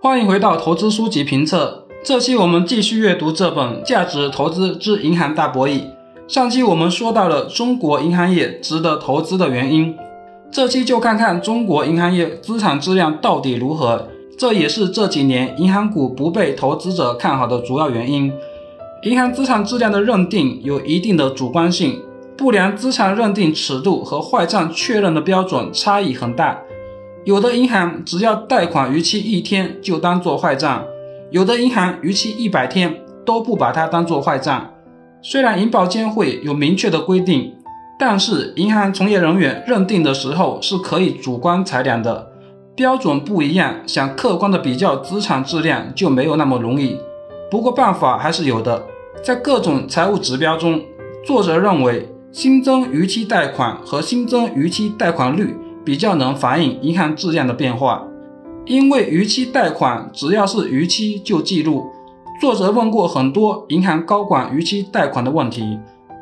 欢迎回到投资书籍评测。这期我们继续阅读这本《价值投资之银行大博弈》。上期我们说到了中国银行业值得投资的原因，这期就看看中国银行业资产质量到底如何。这也是这几年银行股不被投资者看好的主要原因。银行资产质量的认定有一定的主观性，不良资产认定尺度和坏账确认的标准差异很大。有的银行只要贷款逾期一天就当做坏账，有的银行逾期一百天都不把它当做坏账。虽然银保监会有明确的规定，但是银行从业人员认定的时候是可以主观裁量的，标准不一样，想客观的比较资产质量就没有那么容易。不过办法还是有的，在各种财务指标中，作者认为新增逾期贷款和新增逾期贷款率。比较能反映银行质量的变化，因为逾期贷款只要是逾期就记录。作者问过很多银行高管逾期贷款的问题，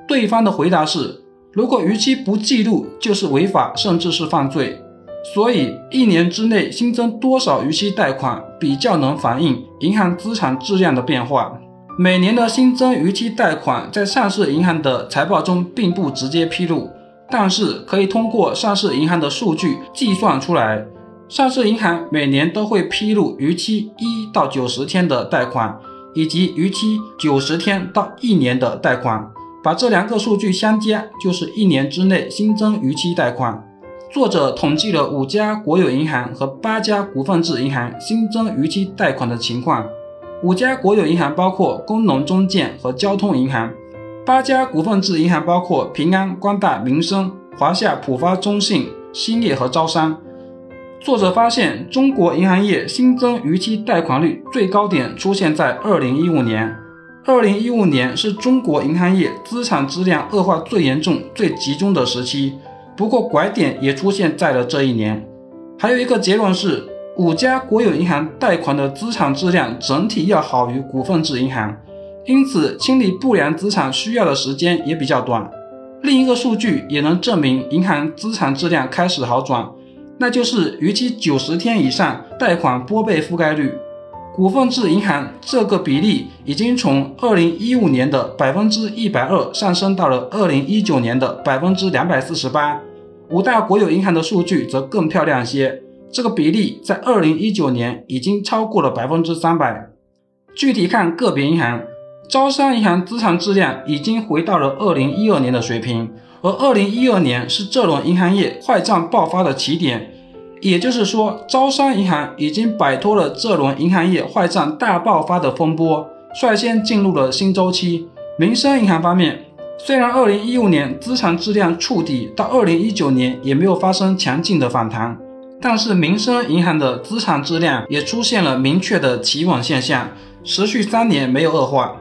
对方的回答是：如果逾期不记录，就是违法，甚至是犯罪。所以一年之内新增多少逾期贷款，比较能反映银行资产质量的变化。每年的新增逾期贷款在上市银行的财报中并不直接披露。但是可以通过上市银行的数据计算出来。上市银行每年都会披露逾期一到九十天的贷款，以及逾期九十天到一年的贷款。把这两个数据相加，就是一年之内新增逾期贷款。作者统计了五家国有银行和八家股份制银行新增逾期贷款的情况。五家国有银行包括工农中建和交通银行。八家股份制银行包括平安、光大、民生、华夏、浦发、中信、兴业和招商。作者发现，中国银行业新增逾期贷款率最高点出现在二零一五年。二零一五年是中国银行业资产质量恶化最严重、最集中的时期。不过，拐点也出现在了这一年。还有一个结论是，五家国有银行贷款的资产质量整体要好于股份制银行。因此，清理不良资产需要的时间也比较短。另一个数据也能证明银行资产质量开始好转，那就是逾期九十天以上贷款拨备覆盖率。股份制银行这个比例已经从二零一五年的百分之一百二上升到了二零一九年的百分之两百四十八。五大国有银行的数据则更漂亮些，这个比例在二零一九年已经超过了百分之三百。具体看个别银行。招商银行资产质量已经回到了二零一二年的水平，而二零一二年是这轮银行业坏账爆发的起点，也就是说，招商银行已经摆脱了这轮银行业坏账大爆发的风波，率先进入了新周期。民生银行方面，虽然二零一五年资产质量触底，到二零一九年也没有发生强劲的反弹，但是民生银行的资产质量也出现了明确的企稳现象，持续三年没有恶化。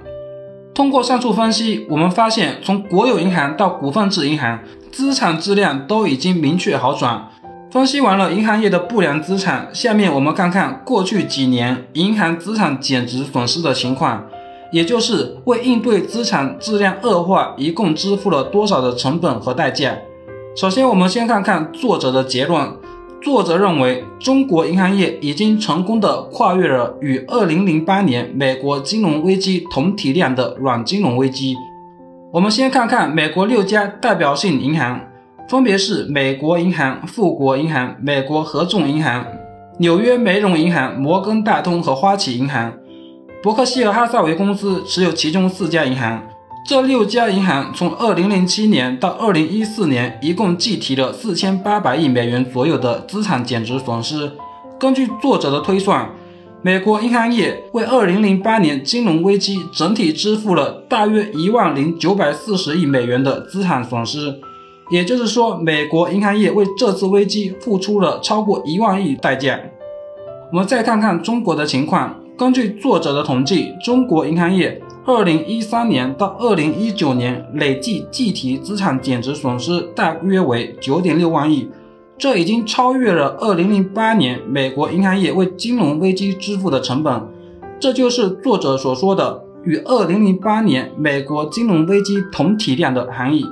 通过上述分析，我们发现，从国有银行到股份制银行，资产质量都已经明确好转。分析完了银行业的不良资产，下面我们看看过去几年银行资产减值损失的情况，也就是为应对资产质量恶化，一共支付了多少的成本和代价。首先，我们先看看作者的结论。作者认为，中国银行业已经成功的跨越了与2008年美国金融危机同体量的软金融危机。我们先看看美国六家代表性银行，分别是美国银行、富国银行、美国合众银行、纽约梅隆银行、摩根大通和花旗银行。伯克希尔哈撒韦公司持有其中四家银行。这六家银行从2007年到2014年，一共计提了4800亿美元左右的资产减值损失。根据作者的推算，美国银行业为2008年金融危机整体支付了大约1万零940亿美元的资产损失。也就是说，美国银行业为这次危机付出了超过一万亿代价。我们再看看中国的情况，根据作者的统计，中国银行业。二零一三年到二零一九年累计计提资产减值损失大约为九点六万亿，这已经超越了二零零八年美国银行业为金融危机支付的成本。这就是作者所说的与二零零八年美国金融危机同体量的含义。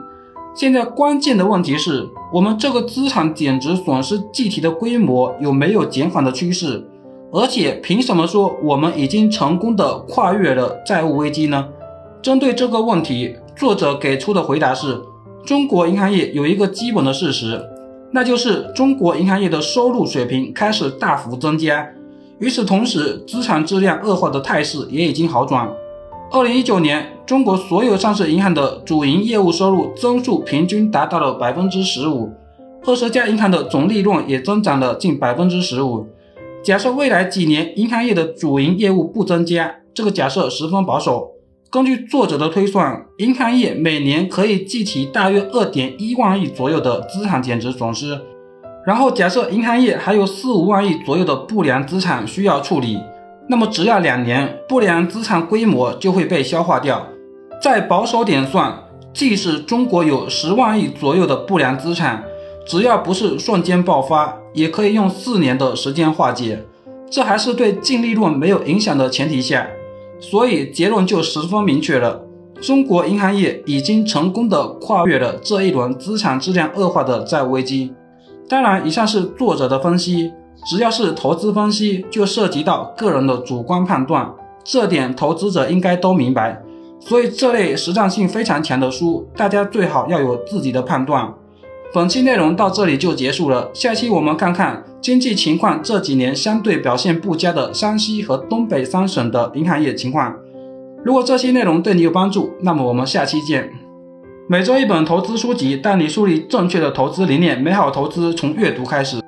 现在关键的问题是我们这个资产减值损失计提的规模有没有减缓的趋势？而且凭什么说我们已经成功的跨越了债务危机呢？针对这个问题，作者给出的回答是：中国银行业有一个基本的事实，那就是中国银行业的收入水平开始大幅增加。与此同时，资产质量恶化的态势也已经好转。二零一九年，中国所有上市银行的主营业务收入增速平均达到了百分之十五，二十家银行的总利润也增长了近百分之十五。假设未来几年银行业的主营业务不增加，这个假设十分保守。根据作者的推算，银行业每年可以计提大约二点一万亿左右的资产减值损失。然后假设银行业还有四五万亿左右的不良资产需要处理，那么只要两年，不良资产规模就会被消化掉。再保守点算，即使中国有十万亿左右的不良资产，只要不是瞬间爆发。也可以用四年的时间化解，这还是对净利润没有影响的前提下，所以结论就十分明确了：中国银行业已经成功的跨越了这一轮资产质量恶化的债务危机。当然，以上是作者的分析，只要是投资分析，就涉及到个人的主观判断，这点投资者应该都明白。所以这类实战性非常强的书，大家最好要有自己的判断。本期内容到这里就结束了，下期我们看看经济情况这几年相对表现不佳的山西和东北三省的银行业情况。如果这期内容对你有帮助，那么我们下期见。每周一本投资书籍，带你树立正确的投资理念，美好投资从阅读开始。